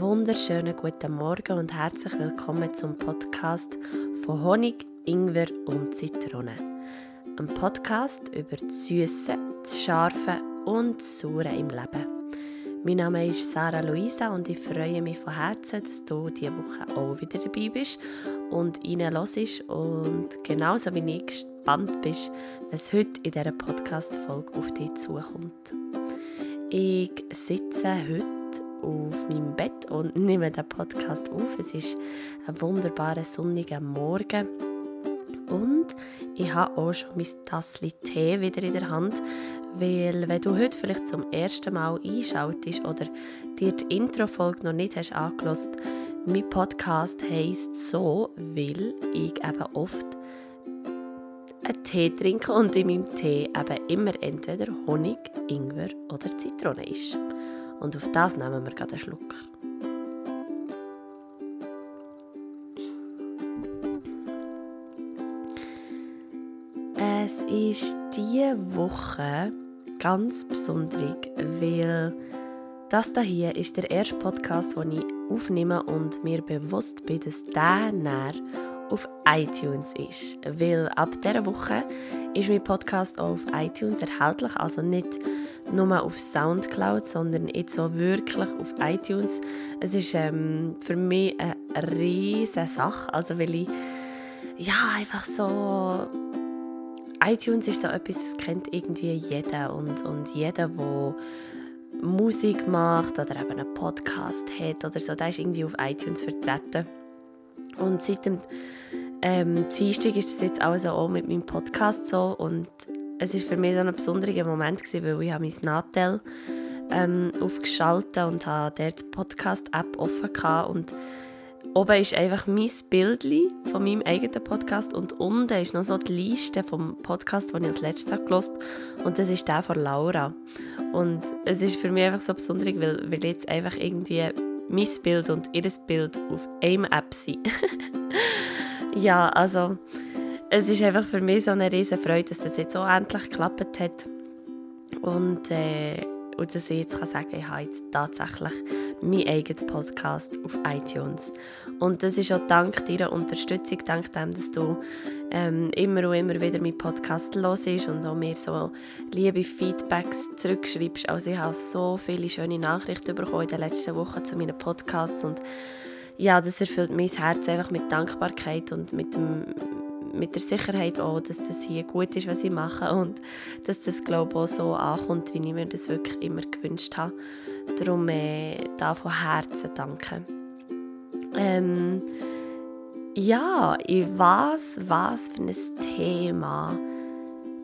Wunderschönen guten Morgen und herzlich willkommen zum Podcast von Honig, Ingwer und Zitrone. Ein Podcast über das Süße, das Scharfe und das Saure im Leben. Mein Name ist Sarah Luisa und ich freue mich von Herzen, dass du diese Woche auch wieder dabei bist und reinhörst und genauso wie ich gespannt bist, was heute in dieser Podcast-Folge auf dich zukommt. Ich sitze heute auf meinem Bett und nehme den Podcast auf. Es ist ein wunderbarer sonniger Morgen und ich habe auch schon mein Tassli Tee wieder in der Hand, weil wenn du heute vielleicht zum ersten Mal einschaltest oder dir die Intro-Folge noch nicht hast angelost, mein Podcast heisst so, weil ich eben oft einen Tee trinke und in meinem Tee eben immer entweder Honig, Ingwer oder Zitrone ist. Und auf das nehmen wir gerade einen Schluck. Es ist diese Woche ganz besonders, weil das hier ist der erste Podcast, den ich aufnehme und mir bewusst bin, dass der näher auf iTunes ist. Weil ab dieser Woche ist mein Podcast auch auf iTunes erhältlich, also nicht nur auf Soundcloud, sondern jetzt so wirklich auf iTunes. Es ist ähm, für mich eine riesige Sache, also weil ich ja einfach so iTunes ist so etwas, das kennt irgendwie jeder und, und jeder, der Musik macht oder eben einen Podcast hat oder so, der ist irgendwie auf iTunes vertreten. Und seit dem ähm, Dienstag ist das jetzt also auch mit meinem Podcast so. Und es ist für mich so ein besonderer Moment gewesen, weil ich mein Natel ähm, aufgeschaltet und habe dort die Podcast-App offen gehabt. Und oben ist einfach mein Bild von meinem eigenen Podcast und unten ist noch so die Liste vom Podcast, den ich als letztes habe und das ist der von Laura. Und es ist für mich einfach so besonders, weil, weil jetzt einfach irgendwie mein Bild und ihr Bild auf einer App sind. ja, also es ist einfach für mich so eine riesige Freude, dass das jetzt so endlich geklappt hat. Und, äh, und dass ich jetzt kann sagen ich habe jetzt tatsächlich meinen eigenen Podcast auf iTunes. Und das ist auch dank deiner Unterstützung, dank dem, dass du ähm, immer und immer wieder meinen Podcast hörst und auch mir so liebe Feedbacks zurückschreibst. Also ich habe so viele schöne Nachrichten bekommen in den letzten Wochen zu meinen Podcasts und ja, das erfüllt mein Herz einfach mit Dankbarkeit und mit dem mit der Sicherheit auch, dass das hier gut ist, was ich mache und dass das glaube ich, auch so ankommt, wie ich mir das wirklich immer gewünscht habe. Darum äh, da von Herzen danke. Ähm, ja, in was, was für ein Thema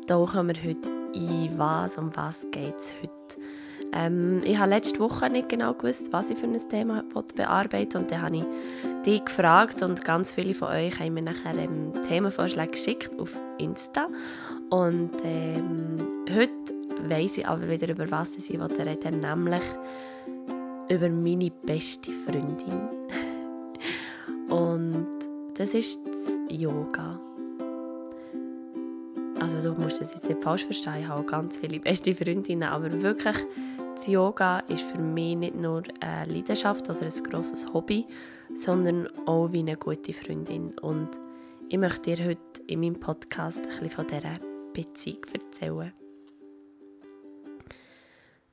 tauchen wir heute ein? Was, um was geht es heute? Ähm, ich habe letzte Woche nicht genau gewusst, was ich für ein Thema bearbeiten. Und dann habe ich dich gefragt und ganz viele von euch haben mir nachher ähm, Themenvorschläge geschickt auf Insta. Und ähm, heute weiss ich aber wieder, über was ich reden nämlich über meine beste Freundin. und das ist das Yoga. Also du musst das jetzt nicht falsch verstehen, ich habe ganz viele beste Freundinnen, aber wirklich das Yoga ist für mich nicht nur eine Leidenschaft oder ein grosses Hobby, sondern auch wie eine gute Freundin. Und ich möchte dir heute in meinem Podcast ein bisschen von dieser Beziehung erzählen.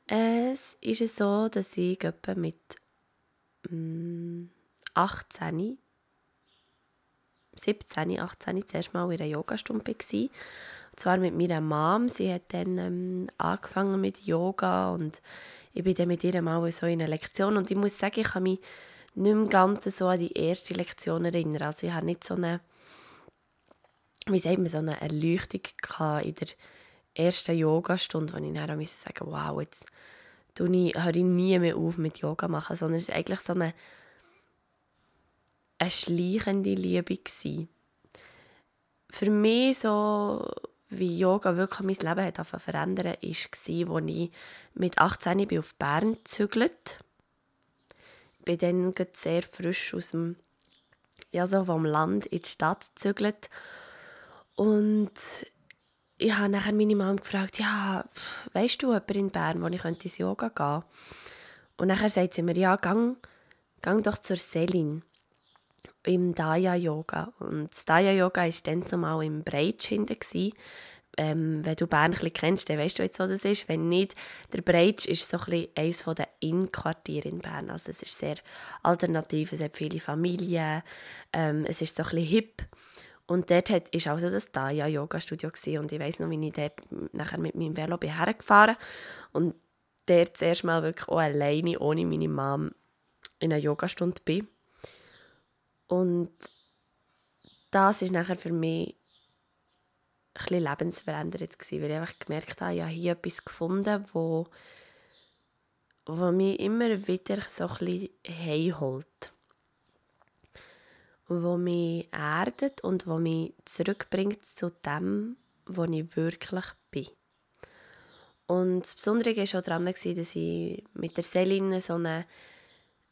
Es ist so, dass ich etwa mit 18, 17, 18 zuerst mal in einer Yogastunde war zwar mit meiner Mom. Sie hat dann ähm, angefangen mit Yoga und ich bin dann mit ihr mal so in einer Lektion. Und ich muss sagen, ich kann mich nicht mehr ganz so an die erste Lektion erinnern. Also ich habe nicht so eine, wie sagt man, so eine Erleuchtung in der ersten Yogastunde, wo ich dann musste sagen, wow, jetzt höre ich nie mehr auf mit Yoga machen, sondern es war eigentlich so eine, eine schleichende Liebe. Gewesen. Für mich so wie Yoga wirklich mein Leben hat verändern war, war, als ich mit 18 bin auf Bern gezügelt bin. dann sehr frisch aus dem, ja, so vom Land in die Stadt gezügelt. Und ich habe nachher meine Mom gefragt, ja, weißt du jemanden in Bern, wo ich ins Yoga gehen könnte? Und nachher sagt sie mir, ja, gang gang doch zur Selin im Daya Yoga. Und das Daya Yoga war dann zumal im Breitsch hinten. Ähm, wenn du Bern ein kennst, dann weißt du jetzt, wo das ist. Wenn nicht, der Breitsch ist so ein eines der Innenquartiere in Bern. Also es ist sehr alternativ, es hat viele Familien, ähm, es ist so ein hip. Und dort war also das Daya Yoga Studio gewesen. und ich weiß noch, wie ich dort nachher mit meinem Velo bin hergefahren und dort zuerst mal wirklich auch alleine, ohne meine Mom, in einer Yogastunde bin. Und das ist nachher für mich ein lebensverändernd gewesen, weil ich einfach gemerkt habe, ich habe hier etwas gefunden, wo, wo mich immer wieder so ein bisschen heimholt. Wo mich erdet und wo mich zurückbringt zu dem, wo ich wirklich bin. Und das Besondere war auch daran, dass ich mit der Celine so eine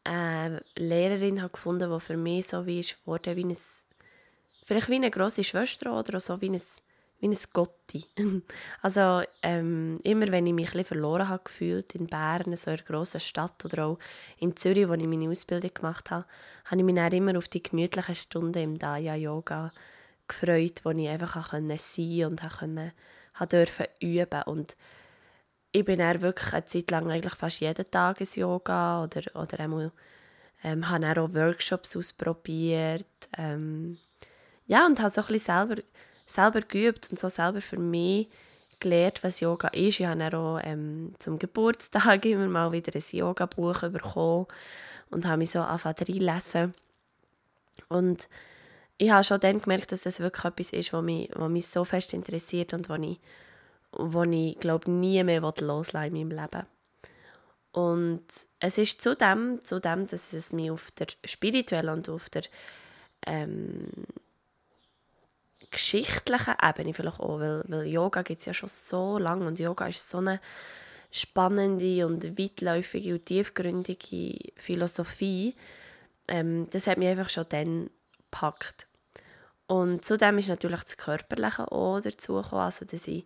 äh, Lehrerin habe gefunden die für mich so wie ist geworden, wie ein, vielleicht wie eine grosse Schwester oder so wie ein, wie ein Gotti. also ähm, immer wenn ich mich ein verloren habe gefühlt in Bern, so einer grossen Stadt oder auch in Zürich, wo ich meine Ausbildung gemacht habe, habe ich mich dann immer auf die gemütlichen Stunden im Daya Yoga gefreut, wo ich einfach sein konnte und konnte, durfte üben und ich bin dann wirklich eine Zeit lang eigentlich fast jeden Tag ins Yoga oder, oder einmal, ähm, habe dann auch Workshops ausprobiert. Ähm, ja, und habe so ein bisschen selber, selber geübt und so selber für mich gelernt, was Yoga ist. Ich habe dann auch ähm, zum Geburtstag immer mal wieder ein Yoga-Buch bekommen und habe mich so angefangen reinlesen. Und ich habe schon dann gemerkt, dass das wirklich etwas ist, was mich, was mich so fest interessiert und was ich wo ich glaube nie mehr loslassen in meinem Leben. Und es ist zudem, zudem, dass es mich auf der spirituellen und auf der ähm, geschichtlichen Ebene vielleicht auch, weil, weil Yoga gibt es ja schon so lange und Yoga ist so eine spannende und weitläufige und tiefgründige Philosophie. Ähm, das hat mich einfach schon dann gepackt. Und zudem ist natürlich das Körperliche auch dazu gekommen, also dass ich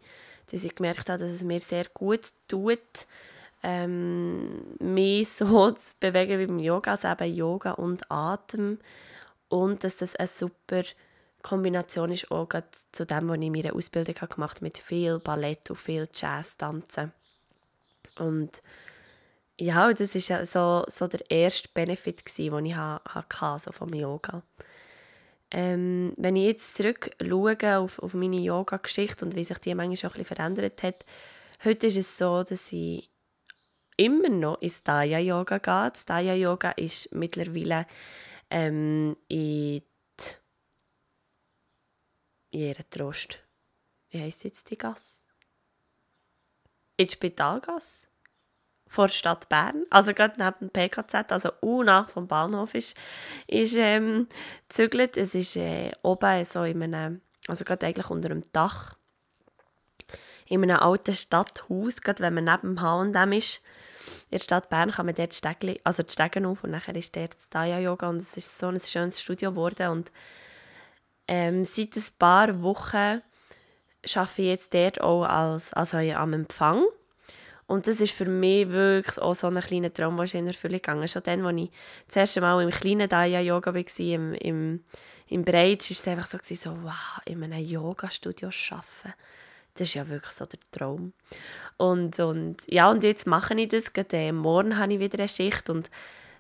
dass ich gemerkt habe, dass es mir sehr gut tut, ähm, mich so zu bewegen wie beim Yoga, also eben Yoga und Atem und dass das eine super Kombination ist auch zu dem, was ich in meiner Ausbildung gemacht habe, mit viel Ballett und viel Jazz-Tanzen. Und ja, das war so, so der erste Benefit, den ich hatte, so vom Yoga hatte. Ähm, wenn ich jetzt zurückschaue auf, auf meine Yoga-Geschichte und wie sich die manchmal schon ein verändert hat, heute ist es so, dass ich immer noch ins Daya-Yoga gehe. Das Daya-Yoga ist mittlerweile ähm, in die Trost. Wie heisst jetzt die Gasse? In Spitalgasse vor der Stadt Bern, also gerade neben dem PKZ, also nach vom Bahnhof ist, ist ähm, gezügelt. Es ist äh, oben so in einem, also gerade eigentlich unter einem Dach, in einem alten Stadthaus, gerade wenn man neben dem H&M ist. In der Stadt Bern kann man dort Stegli, also die Stegen auf und nachher ist dort das Daya-Yoga und es ist so ein schönes Studio geworden und ähm, seit ein paar Wochen arbeite ich jetzt dort auch als, also am Empfang und das ist für mich wirklich auch so ein kleiner Traum, der in Erfüllung gegangen Schon dann, als ich das erste Mal im kleinen Daya-Yoga war, im, im, im Breitsch, war es einfach so, so wow, in einem Yoga-Studio arbeiten. Das ist ja wirklich so der Traum. Und, und, ja, und jetzt mache ich das. Gerade, äh, morgen habe ich wieder eine Schicht und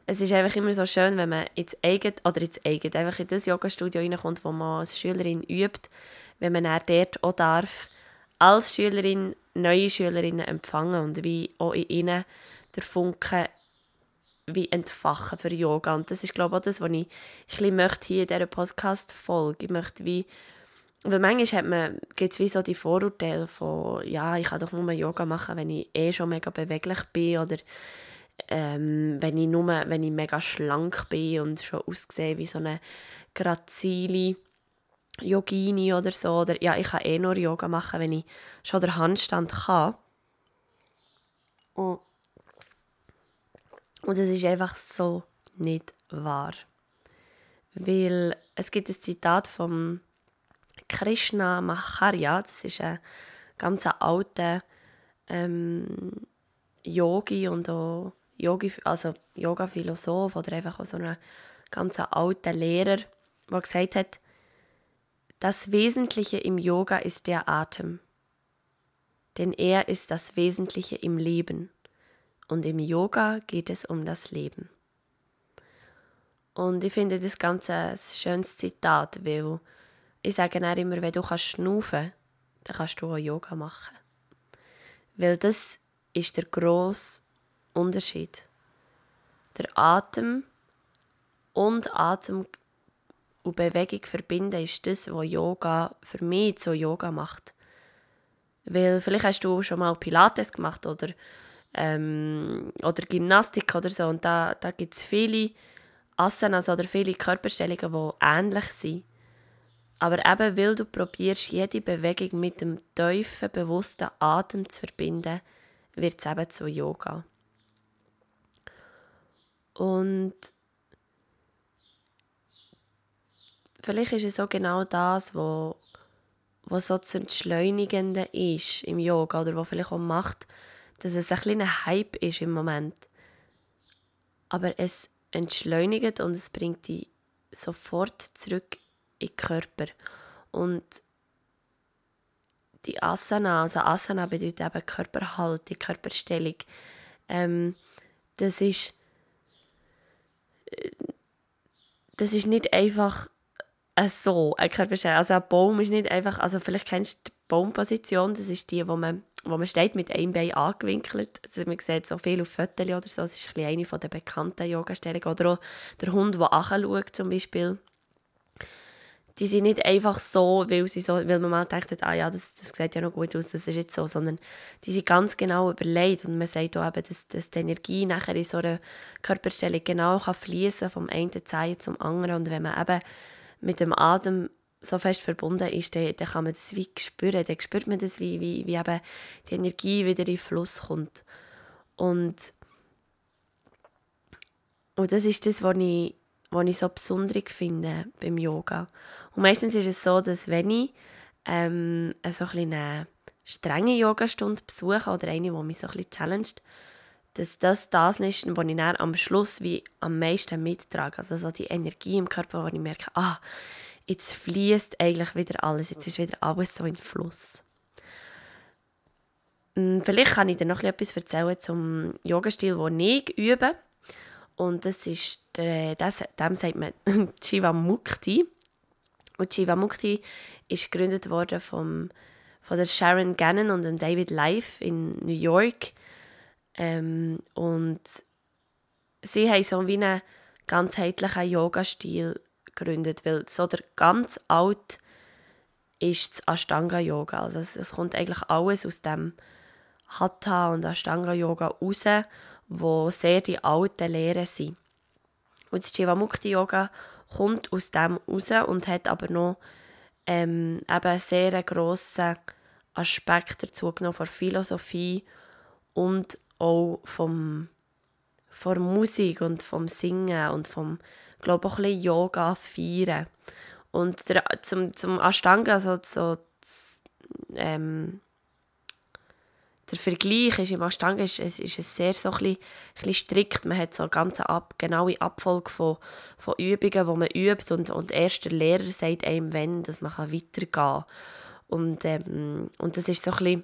es ist einfach immer so schön, wenn man ins eigene, oder ins eigene, einfach in das Yoga-Studio reinkommt, wo man als Schülerin übt, wenn man dann dort auch darf, als Schülerin neue Schülerinnen empfangen und wie auch in ihnen der Funke wie entfachen für Yoga. Und das ist, glaube ich, auch das, was ich ein möchte hier in dieser Podcast-Folge. Ich möchte wie, weil manchmal man, gibt es wie so die Vorurteile von, ja, ich kann doch nur Yoga machen, wenn ich eh schon mega beweglich bin oder ähm, wenn, ich nur, wenn ich mega schlank bin und schon aussehe wie so eine grazile Yogini oder so. Oder ja, ich kann eh nur Yoga machen, wenn ich schon den Handstand kann. Und, und das ist einfach so nicht wahr. Weil es gibt ein Zitat von Krishna Macharya, das ist ein ganz alter ähm, Yogi und auch Yogi, also Yoga-Philosoph oder einfach auch so ein ganz alter Lehrer, der gesagt hat, das Wesentliche im Yoga ist der Atem, denn er ist das Wesentliche im Leben und im Yoga geht es um das Leben. Und ich finde das Ganze ein schönes Zitat, weil ich sage immer, wenn du kannst schnaufen dann kannst du auch Yoga machen. Weil das ist der grosse Unterschied. Der Atem und Atem und Bewegung verbinden ist das, was Yoga für mich zu Yoga macht. Weil vielleicht hast du schon mal Pilates gemacht oder, ähm, oder Gymnastik oder so und da, da gibt es viele Asanas oder viele Körperstellungen, die ähnlich sind. Aber eben, weil du probierst, jede Bewegung mit dem tiefen, bewussten Atem zu verbinden, wird es eben zu Yoga. Und vielleicht ist es auch genau das, was was so zu entschleunigende ist im Yoga oder was vielleicht auch macht, dass es ein kleiner Hype ist im Moment. Aber es entschleunigt und es bringt dich sofort zurück in den Körper. Und die Asana, also Asana bedeutet eben Körperhaltung, Körperstellung. Ähm, das ist äh, das ist nicht einfach so ein Körperstellung. Also ein Baum ist nicht einfach, also vielleicht kennst du die Baumposition, das ist die, wo man, wo man steht mit einem Bein angewinkelt. Also man sieht so viel auf Fotos oder so, das ist ein eine der bekannten Yoga-Stellungen. Oder auch der Hund, der anschaut zum Beispiel die sind nicht einfach so, weil, sie so, weil man mal denkt, ah ja, das, das sieht ja noch gut aus, das ist jetzt so, sondern die sind ganz genau überlegt und man sagt auch eben, dass, dass die Energie nachher in so einer Körperstellung genau kann fließen vom einen Zehen zum anderen und wenn man eben mit dem Atem so fest verbunden ist, dann, dann kann man das wie spüren, dann spürt man das, wie, wie, wie eben die Energie wieder in Fluss kommt und und das ist das, was ich was ich so besonders finde beim Yoga. Und meistens ist es so, dass wenn ich ähm, so ein eine strenge Yogastunde besuche oder eine, die mich so ein challenged, dass das das ist, was ich dann am Schluss wie am meisten mittrage. Also so die Energie im Körper, wo ich merke, ah, jetzt fließt eigentlich wieder alles, jetzt ist wieder alles so in Fluss. Hm, vielleicht kann ich dir noch etwas erzählen zum Yogastil, den ich übe. Und das ist, der, das, dem sagt man Chivamukti. Und Chivamukti ist gegründet worden vom, von der Sharon Gannon und dem David Life in New York. Ähm, und sie haben so wie einen ganzheitlichen Yoga-Stil gegründet, weil so der ganz alt ist das Ashtanga-Yoga. Also es, es kommt eigentlich alles aus dem Hatha und Ashtanga-Yoga raus wo sehr die alten Lehren sind. Und das Jivamukti-Yoga kommt aus dem raus und hat aber noch ähm, eben einen sehr grossen Aspekt dazu genommen von Philosophie und auch vom, von Musik und vom Singen und vom, glaube auch ein bisschen Yoga feiern. Und der, zum, zum Ashtanga, also so, ähm, der Vergleich ist im Ashtanga ist, ist, ist sehr so ein bisschen, ein bisschen strikt. Man hat so eine ganz ab, genaue Abfolge von, von Übungen, die man übt und, und erst der Lehrer sagt einem, wenn, dass man weitergehen kann. Und, ähm, und das ist so ein bisschen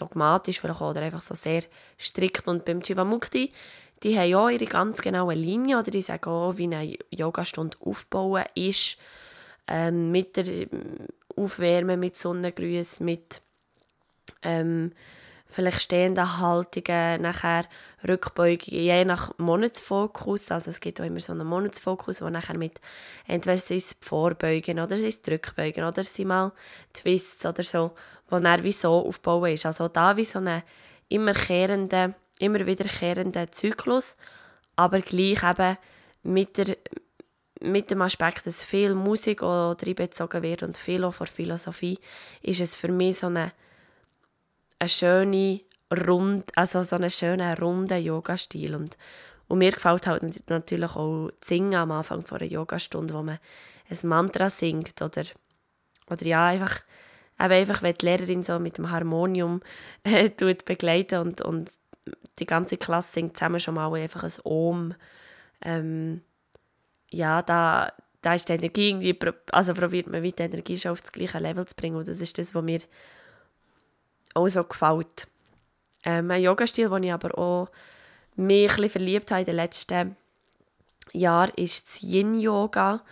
dogmatisch vielleicht oder einfach so sehr strikt. Und beim Chivamukti, die haben ja ihre ganz genaue Linie oder die sagen auch, wie eine Yogastunde aufbauen ist, ähm, mit der Aufwärmen, mit Sonnengrüßen, mit ähm, vielleicht stehende Haltungen, nachher Rückbeugungen, je nach Monatsfokus. Also es gibt auch immer so einen Monatsfokus, wo nachher mit entweder sind es Vorbeugen oder sind es Rückbeugen oder sind mal Twists oder so, wo dann wie so aufbauen ist. Also da wie so ein immer kehrender, immer wiederkehrender Zyklus, aber gleich eben mit der mit dem Aspekt, dass viel Musik auch reinbezogen wird und viel auch von Philosophie, ist es für mich so eine eine schöne, rund, also so einen schönen, runden Yoga-Stil. Und, und mir gefällt halt natürlich auch Singen am Anfang von einer Yogastunde, wo man ein Mantra singt oder, oder ja, einfach, eben einfach, wenn die Lehrerin so mit dem Harmonium äh, tut begleiten und, und die ganze Klasse singt zusammen schon mal einfach ein Ohm. Ähm, ja, da, da ist die Energie irgendwie, also probiert man die Energie schon auf das gleiche Level zu bringen und das ist das, was mir auch so gefällt. Ähm, ein Yoga-Stil, den ich aber auch mich ein verliebt habe in den letzten Jahren, ist das Yin-Yoga.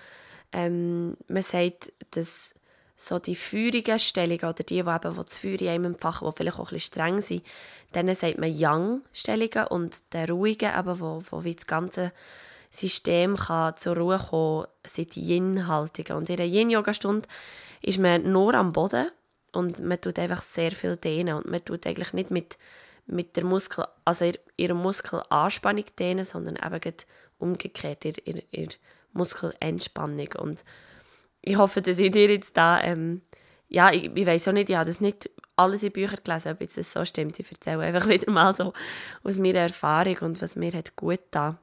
Ähm, man sagt, dass so die feurigen Stellungen oder die, die, eben, die das Feuer in einem empfachen, die vielleicht auch ein bisschen streng sind, denen sagt man Yang-Stellungen und der ruhigen, eben, wo, wo wie das ganze System kann zur Ruhe kommen sind die Yin-Haltungen. Und in einer Yin-Yoga-Stunde ist man nur am Boden und man tut einfach sehr viel dehnen und man tut eigentlich nicht mit, mit der Muskel, also ihrer Muskelanspannung dehnen, sondern eben umgekehrt ihrer, ihrer Muskelentspannung. Und ich hoffe, dass ich dir jetzt da, ähm, ja, ich, ich weiß auch nicht, ich habe das nicht alles in Büchern gelesen, ob jetzt das so stimmt. Ich erzähle einfach wieder mal so aus meiner Erfahrung und was mir hat gut da.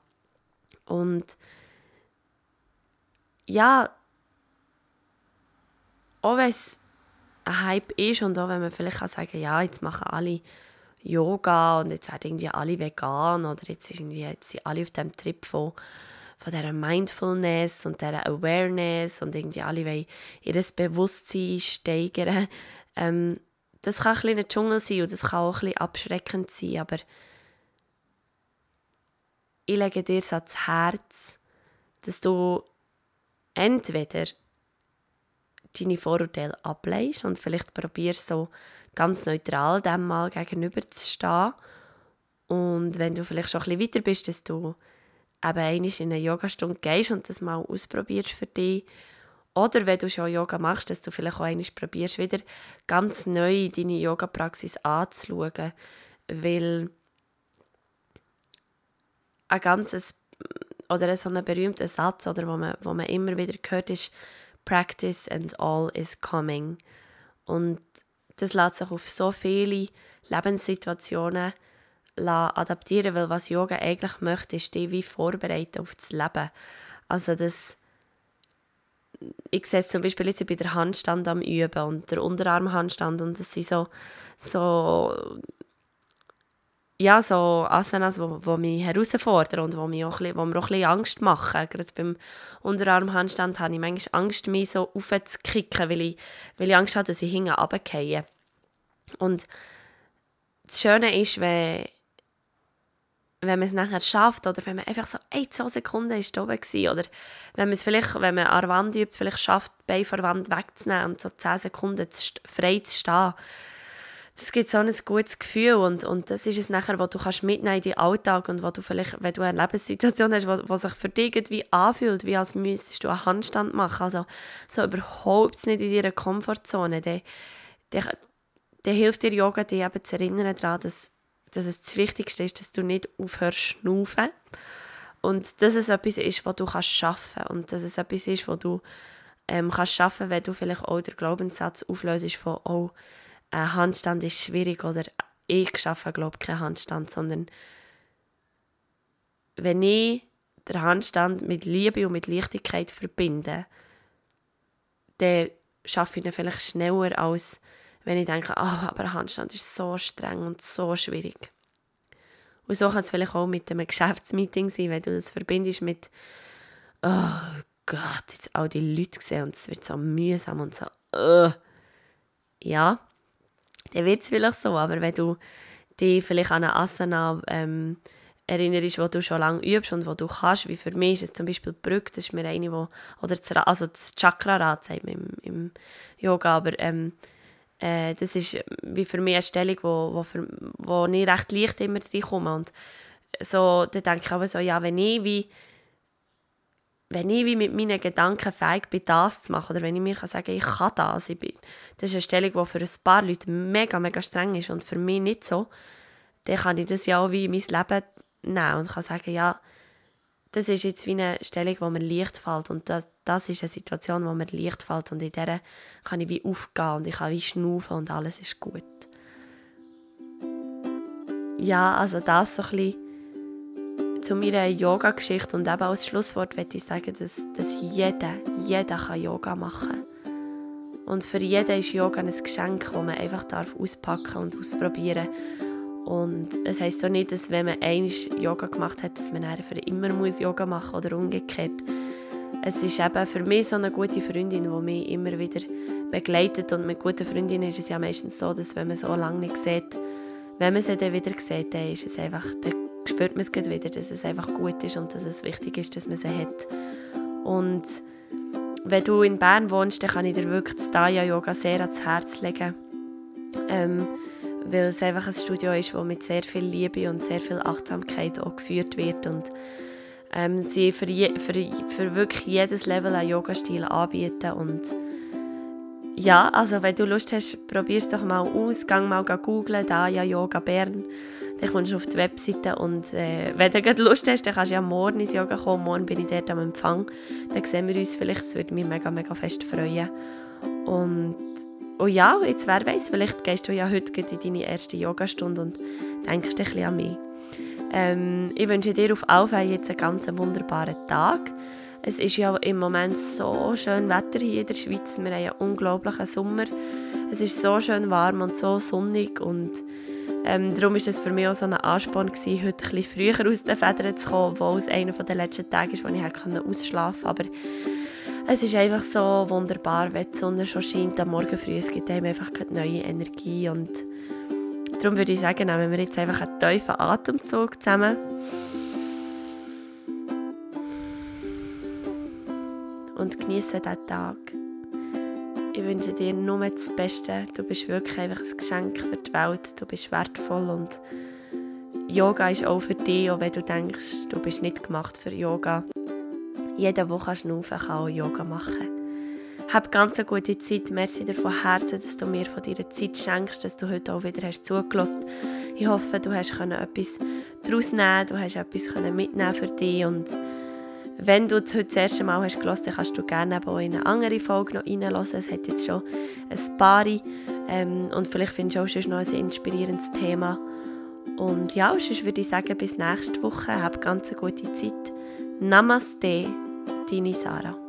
Und ja, auch wenn es ein Hype ist und auch wenn man vielleicht kann sagen ja, jetzt machen alle Yoga und jetzt werden irgendwie alle vegan oder jetzt, ist irgendwie, jetzt sind alle auf dem Trip von, von dieser Mindfulness und dieser Awareness und irgendwie alle wollen ihr Bewusstsein steigern. Ähm, das kann ein bisschen Dschungel sein und das kann auch ein bisschen abschreckend sein, aber ich lege dir so ans Herz, dass du entweder deine Vorurteile ableist und vielleicht probierst so ganz neutral dem mal gegenüber zu stehen. Und wenn du vielleicht schon ein bisschen weiter bist, dass du eben einmal in eine Yogastunde gehst und das mal ausprobierst für dich. Oder wenn du schon Yoga machst, dass du vielleicht auch einmal probierst, wieder ganz neu deine Yoga-Praxis anzuschauen. Weil ein ganzes oder so ein berühmter Satz, oder, wo, man, wo man immer wieder hört, ist Practice and all is coming. Und das lässt sich auf so viele Lebenssituationen adaptieren, weil was Yoga eigentlich möchte, ist dich wie vorbereiten auf das Leben. Also das ich sehe es zum Beispiel jetzt bei der Handstand am Üben und der Unterarmhandstand und das sind so, so ja, so Asanas, die, mich herausfordern und die, mich auch bisschen, mir auch ein bisschen Angst machen. Gerade beim Unterarmhandstand habe ich manchmal Angst, mich so aufzukicken, weil ich, weil ich Angst habe, dass ich hinten runterfalle. Und das Schöne ist, wenn, wenn man es nachher schafft oder wenn man einfach so ein, zwei Sekunden ist oben war, oder wenn man es vielleicht, wenn man an der Wand übt, vielleicht schafft, die von der Wand wegzunehmen und so zehn Sekunden frei zu stehen, das gibt so ein gutes Gefühl und, und das ist es nachher, was du kannst mitnehmen in deinen Alltag und wo du vielleicht, wenn du eine Lebenssituation hast, wo sich für dich irgendwie anfühlt, wie als müsstest du einen Handstand machen, also so überhaupt nicht in deiner Komfortzone, dann, dann, dann hilft dir Yoga, dich eben zu erinnern daran, dass, dass es das Wichtigste ist, dass du nicht aufhörst schnaufen. Und dass es etwas ist, was du kannst schaffen und dass es etwas ist, was du ähm, kannst schaffen, wenn du vielleicht auch den Glaubenssatz auflöst von, oh, ein Handstand ist schwierig oder ich schaffe glaube keinen Handstand, sondern wenn ich den Handstand mit Liebe und mit Leichtigkeit verbinde, dann schaffe ich ihn vielleicht schneller, als wenn ich denke, oh, aber Handstand ist so streng und so schwierig. Und so kann es vielleicht auch mit einem Geschäftsmeeting sein, wenn du das verbindest mit oh Gott, jetzt all die Leute sehen und es wird so mühsam und so uh. ja, dann wird es vielleicht so. Aber wenn du dich vielleicht an eine Asana ähm, erinnerst, wo du schon lange übst und wo du kannst, wie für mich ist es zum Beispiel die Brücke, das ist mir eine, wo, oder das, also das Chakra-Rad, im, im Yoga, aber ähm, äh, das ist wie für mich eine Stellung, wo, wo, für, wo ich recht leicht immer reinkomme und so, dann denke ich aber so, ja, wenn ich wie wenn ich wie mit meinen Gedanken fähig bin, das zu machen, oder wenn ich mir kann sagen ich kann das, ich bin, das ist eine Stellung, die für ein paar Leute mega, mega streng ist und für mich nicht so, dann kann ich das ja auch wie in mein Leben nehmen und kann sagen, ja, das ist jetzt wie eine Stellung, wo mir leicht fällt und das, das ist eine Situation, wo mir leicht fällt und in der kann ich wie aufgehen und ich kann wie schnaufen und alles ist gut. Ja, also das so ein bisschen zu meiner Yoga-Geschichte und eben als Schlusswort möchte ich sagen, dass, dass jeder, jeder kann Yoga machen. Und für jeden ist Yoga ein Geschenk, das man einfach darf auspacken und ausprobieren Und es heisst so nicht, dass wenn man einmal Yoga gemacht hat, dass man für immer muss Yoga machen muss oder umgekehrt. Es ist eben für mich so eine gute Freundin, die mich immer wieder begleitet. Und mit guten Freundinnen ist es ja meistens so, dass wenn man so lange nicht sieht, wenn man sie dann wieder sieht, dann, ist es einfach, dann spürt man es wieder, dass es einfach gut ist und dass es wichtig ist, dass man sie hat. Und wenn du in Bern wohnst, dann kann ich dir wirklich das Daya Yoga sehr ans Herz legen. Ähm, weil es einfach ein Studio ist, das mit sehr viel Liebe und sehr viel Achtsamkeit auch geführt wird und ähm, sie für, je, für, für wirklich jedes Level einen Yoga-Stil anbieten und ja, also wenn du Lust hast, probier es doch mal aus, geh mal googlen, Daya Yoga Bern, dann kommst du auf die Webseite und äh, wenn du Lust hast, dann kannst du ja morgen ins Yoga kommen, morgen bin ich dort am Empfang, dann sehen wir uns vielleicht, es würde mich mega, mega fest freuen und oh ja, jetzt wer weiß, vielleicht gehst du ja heute in deine erste Yogastunde und denkst ein bisschen an mich. Ähm, ich wünsche dir auf alle jetzt einen ganz wunderbaren Tag. Es ist ja im Moment so schön Wetter hier in der Schweiz. Wir haben einen unglaublichen Sommer. Es ist so schön warm und so sonnig und ähm, darum war es für mich auch so ein Ansporn gewesen, heute ein bisschen früher aus den Federn zu kommen, obwohl es einer der letzten Tage ist, wo ich ausschlafen konnte. Aber es ist einfach so wunderbar, wenn die Sonne schon scheint am Morgen früh. Es gibt einem einfach eine neue Energie und darum würde ich sagen, nehmen wir jetzt einfach einen tiefen Atemzug zusammen. Und genieße diesen Tag. Ich wünsche dir nur das Beste. Du bist wirklich einfach ein Geschenk für die Welt. Du bist wertvoll und Yoga ist auch für dich, auch wenn du denkst, du bist nicht gemacht für Yoga jeder, der schnaufen kann, auch Yoga machen. Hab ganz eine gute Zeit. Merci dir von Herzen, dass du mir von deiner Zeit schenkst, dass du heute auch wieder hast zugelassen. Ich hoffe, du hast etwas daraus nehmen, du hast etwas mitnehmen für dich und wenn du heute das erste Mal hast gehört, dann kannst du gerne auch in eine andere Folge noch reinhören. Es hat jetzt schon ein paar ähm, und vielleicht findest du auch schon noch ein inspirierendes Thema. Und ja, sonst würde ich sagen, bis nächste Woche. Hab ganz eine gute Zeit. Namaste, deine Sarah.